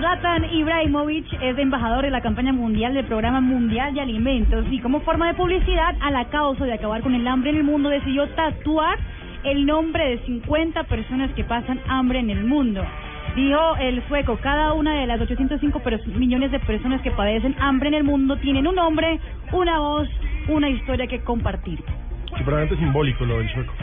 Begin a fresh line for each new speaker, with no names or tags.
Zlatan Ibrahimovic es embajador de la campaña mundial del Programa Mundial de Alimentos y como forma de publicidad a la causa de acabar con el hambre en el mundo decidió tatuar el nombre de 50 personas que pasan hambre en el mundo. Dijo el sueco, cada una de las 805 millones de personas que padecen hambre en el mundo tienen un nombre, una voz, una historia que compartir.
Supremamente simbólico lo del sueco.